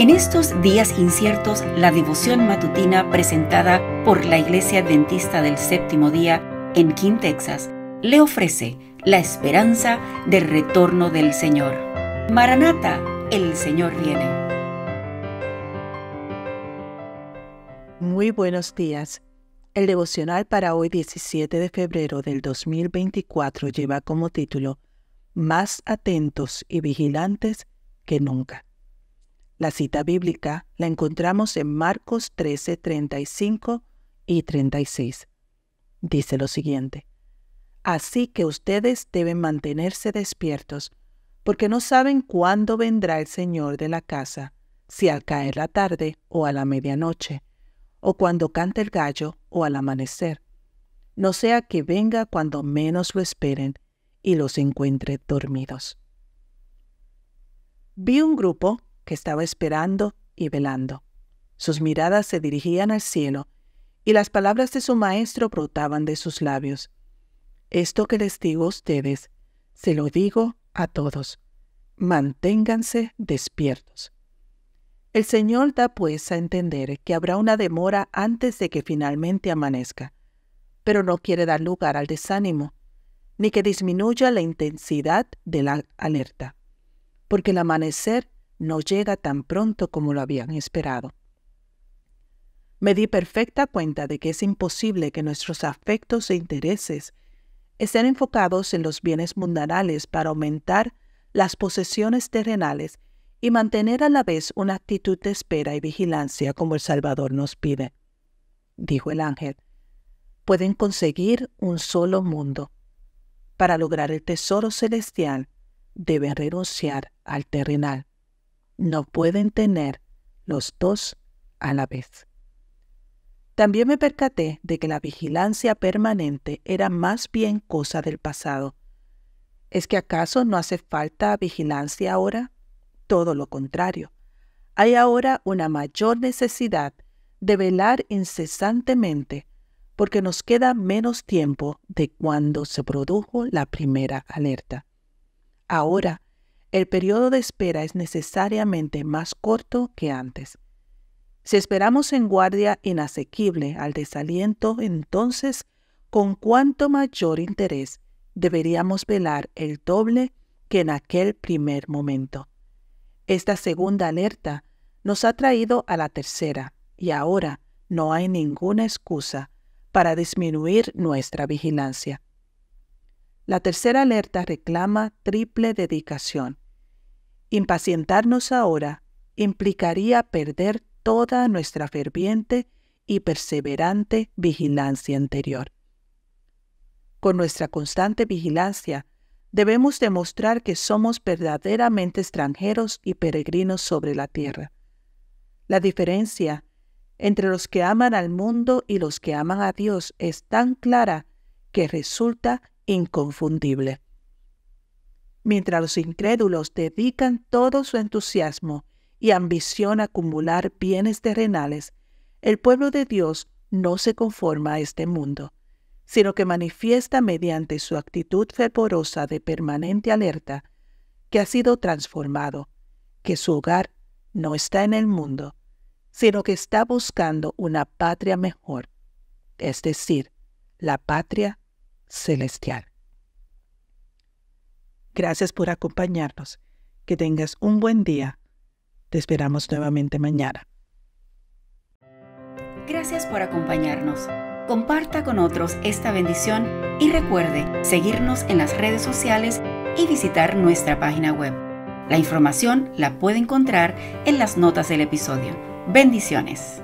En estos días inciertos, la devoción matutina presentada por la Iglesia Adventista del Séptimo Día en King, Texas, le ofrece la esperanza del retorno del Señor. Maranata, el Señor viene. Muy buenos días. El devocional para hoy 17 de febrero del 2024 lleva como título Más atentos y vigilantes que nunca. La cita bíblica la encontramos en Marcos 13, 35 y 36. Dice lo siguiente. Así que ustedes deben mantenerse despiertos, porque no saben cuándo vendrá el Señor de la casa, si al caer la tarde o a la medianoche, o cuando cante el gallo o al amanecer. No sea que venga cuando menos lo esperen y los encuentre dormidos. Vi un grupo que estaba esperando y velando. Sus miradas se dirigían al cielo, y las palabras de su maestro brotaban de sus labios. Esto que les digo a ustedes, se lo digo a todos. Manténganse despiertos. El Señor da pues a entender que habrá una demora antes de que finalmente amanezca, pero no quiere dar lugar al desánimo, ni que disminuya la intensidad de la alerta, porque el amanecer no llega tan pronto como lo habían esperado. Me di perfecta cuenta de que es imposible que nuestros afectos e intereses estén enfocados en los bienes mundanales para aumentar las posesiones terrenales y mantener a la vez una actitud de espera y vigilancia como el Salvador nos pide. Dijo el ángel, pueden conseguir un solo mundo. Para lograr el tesoro celestial, deben renunciar al terrenal no pueden tener los dos a la vez. También me percaté de que la vigilancia permanente era más bien cosa del pasado. ¿Es que acaso no hace falta vigilancia ahora? Todo lo contrario. Hay ahora una mayor necesidad de velar incesantemente porque nos queda menos tiempo de cuando se produjo la primera alerta. Ahora el periodo de espera es necesariamente más corto que antes. Si esperamos en guardia inasequible al desaliento, entonces, con cuánto mayor interés deberíamos velar el doble que en aquel primer momento. Esta segunda alerta nos ha traído a la tercera y ahora no hay ninguna excusa para disminuir nuestra vigilancia. La tercera alerta reclama triple dedicación. Impacientarnos ahora implicaría perder toda nuestra ferviente y perseverante vigilancia anterior. Con nuestra constante vigilancia, debemos demostrar que somos verdaderamente extranjeros y peregrinos sobre la tierra. La diferencia entre los que aman al mundo y los que aman a Dios es tan clara que resulta inconfundible. Mientras los incrédulos dedican todo su entusiasmo y ambición a acumular bienes terrenales, el pueblo de Dios no se conforma a este mundo, sino que manifiesta mediante su actitud fervorosa de permanente alerta que ha sido transformado, que su hogar no está en el mundo, sino que está buscando una patria mejor, es decir, la patria celestial. Gracias por acompañarnos. Que tengas un buen día. Te esperamos nuevamente mañana. Gracias por acompañarnos. Comparta con otros esta bendición y recuerde seguirnos en las redes sociales y visitar nuestra página web. La información la puede encontrar en las notas del episodio. Bendiciones.